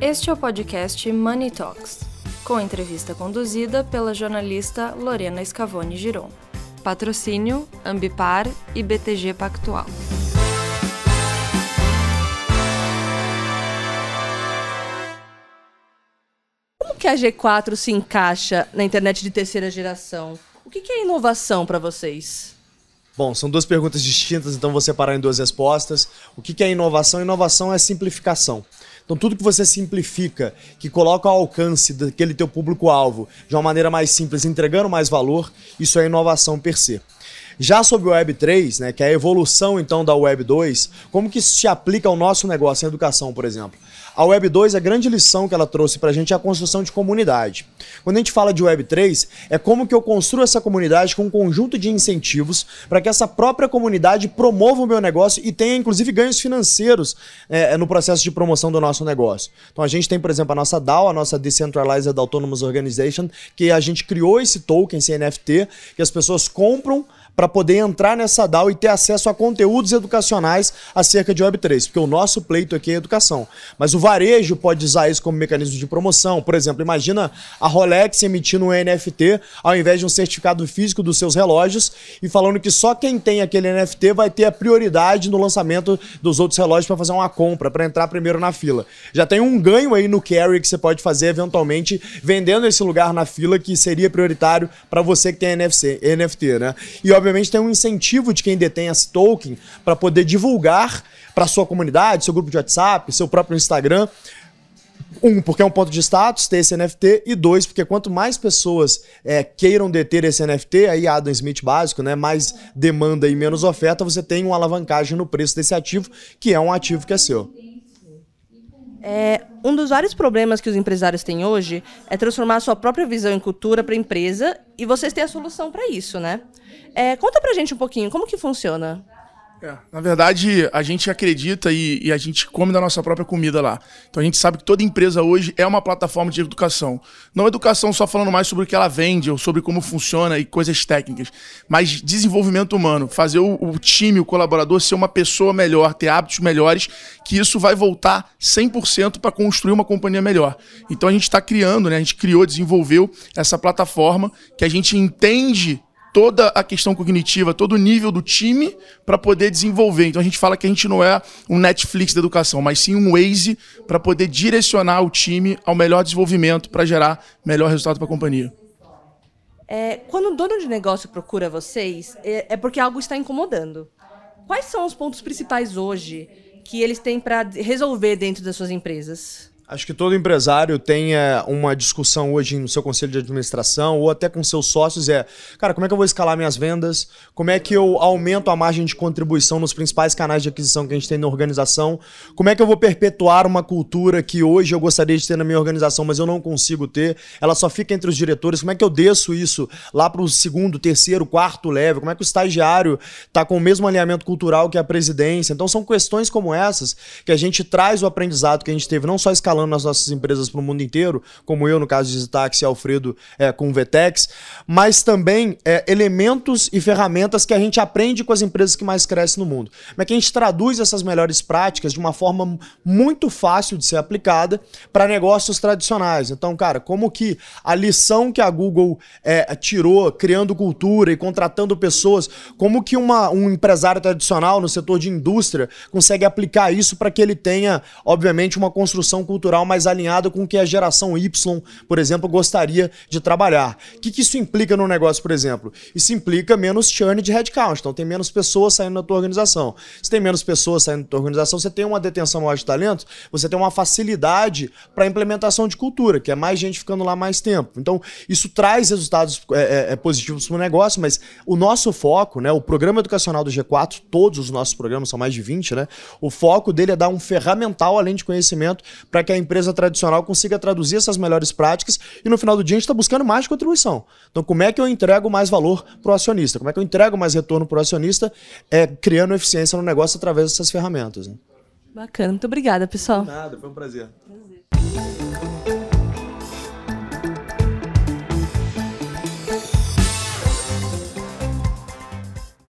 Este é o podcast Money Talks, com entrevista conduzida pela jornalista Lorena Scavone Giron. Patrocínio Ambipar e BTG Pactual. Como que a G4 se encaixa na internet de terceira geração? O que é inovação para vocês? Bom, são duas perguntas distintas, então vou separar em duas respostas. O que é inovação? Inovação é simplificação. Então, tudo que você simplifica, que coloca ao alcance daquele teu público-alvo de uma maneira mais simples, entregando mais valor, isso é inovação per se. Já sobre o Web 3, né, que é a evolução então da Web 2, como que isso se aplica ao nosso negócio em educação, por exemplo? A Web 2, a grande lição que ela trouxe para a gente é a construção de comunidade. Quando a gente fala de Web 3, é como que eu construo essa comunidade com um conjunto de incentivos para que essa própria comunidade promova o meu negócio e tenha, inclusive, ganhos financeiros é, no processo de promoção do nosso negócio. Então, a gente tem, por exemplo, a nossa DAO, a nossa Decentralized Autonomous Organization, que a gente criou esse token, esse NFT, que as pessoas compram para poder entrar nessa DAO e ter acesso a conteúdos educacionais acerca de Web3, porque o nosso pleito aqui é educação. Mas o varejo pode usar isso como mecanismo de promoção. Por exemplo, imagina a Rolex emitindo um NFT ao invés de um certificado físico dos seus relógios e falando que só quem tem aquele NFT vai ter a prioridade no lançamento dos outros relógios para fazer uma compra, para entrar primeiro na fila. Já tem um ganho aí no carry que você pode fazer eventualmente vendendo esse lugar na fila que seria prioritário para você que tem NFC, NFT, né? E obviamente obviamente tem um incentivo de quem detém esse token para poder divulgar para sua comunidade, seu grupo de WhatsApp, seu próprio Instagram. Um, porque é um ponto de status ter esse NFT, e dois, porque quanto mais pessoas é, queiram deter esse NFT, aí Adam Smith básico, né? Mais demanda e menos oferta, você tem uma alavancagem no preço desse ativo, que é um ativo que é seu. É, um dos vários problemas que os empresários têm hoje é transformar a sua própria visão em cultura para a empresa e vocês têm a solução para isso, né? É, conta pra gente um pouquinho, como que funciona? É, na verdade, a gente acredita e, e, a gente come da nossa própria comida lá. Então a gente sabe que toda empresa hoje é uma plataforma de educação. Não educação só falando mais sobre o que ela vende ou sobre como funciona e coisas técnicas, mas desenvolvimento humano, fazer o, o time, o colaborador ser uma pessoa melhor, ter hábitos melhores, que isso vai voltar 100% para construir uma companhia melhor. Então a gente está criando, né? A gente criou, desenvolveu essa plataforma que a gente entende toda a questão cognitiva, todo o nível do time para poder desenvolver. Então a gente fala que a gente não é um Netflix da educação, mas sim um Waze para poder direcionar o time ao melhor desenvolvimento para gerar melhor resultado para a companhia. É, quando o dono de negócio procura vocês, é, é porque algo está incomodando. Quais são os pontos principais hoje que eles têm para resolver dentro das suas empresas? Acho que todo empresário tem é, uma discussão hoje no seu conselho de administração ou até com seus sócios é, cara, como é que eu vou escalar minhas vendas? Como é que eu aumento a margem de contribuição nos principais canais de aquisição que a gente tem na organização? Como é que eu vou perpetuar uma cultura que hoje eu gostaria de ter na minha organização, mas eu não consigo ter? Ela só fica entre os diretores. Como é que eu desço isso lá para o segundo, terceiro, quarto level? Como é que o estagiário está com o mesmo alinhamento cultural que a presidência? Então são questões como essas que a gente traz o aprendizado que a gente teve não só escalando escalando nas nossas empresas para o mundo inteiro, como eu no caso de Zitax e Alfredo é, com o Vetex, mas também é, elementos e ferramentas que a gente aprende com as empresas que mais crescem no mundo. Como é que a gente traduz essas melhores práticas de uma forma muito fácil de ser aplicada para negócios tradicionais. Então, cara, como que a lição que a Google é, tirou criando cultura e contratando pessoas, como que uma, um empresário tradicional no setor de indústria consegue aplicar isso para que ele tenha, obviamente, uma construção cultural cultural mais alinhado com o que a geração Y, por exemplo, gostaria de trabalhar. O que, que isso implica no negócio, por exemplo? Isso implica menos churn de headcount, então tem menos pessoas saindo da tua organização. Se tem menos pessoas saindo da tua organização, você tem uma detenção maior de talentos, você tem uma facilidade para implementação de cultura, que é mais gente ficando lá mais tempo. Então, isso traz resultados é, é, é positivos para o negócio, mas o nosso foco, né, o programa educacional do G4, todos os nossos programas são mais de 20, né? O foco dele é dar um ferramental além de conhecimento para que a empresa tradicional consiga traduzir essas melhores práticas e no final do dia a gente está buscando mais contribuição. Então, como é que eu entrego mais valor para o acionista? Como é que eu entrego mais retorno para o acionista? É criando eficiência no negócio através dessas ferramentas. Né? Bacana, muito obrigada, pessoal. Nada, foi um prazer.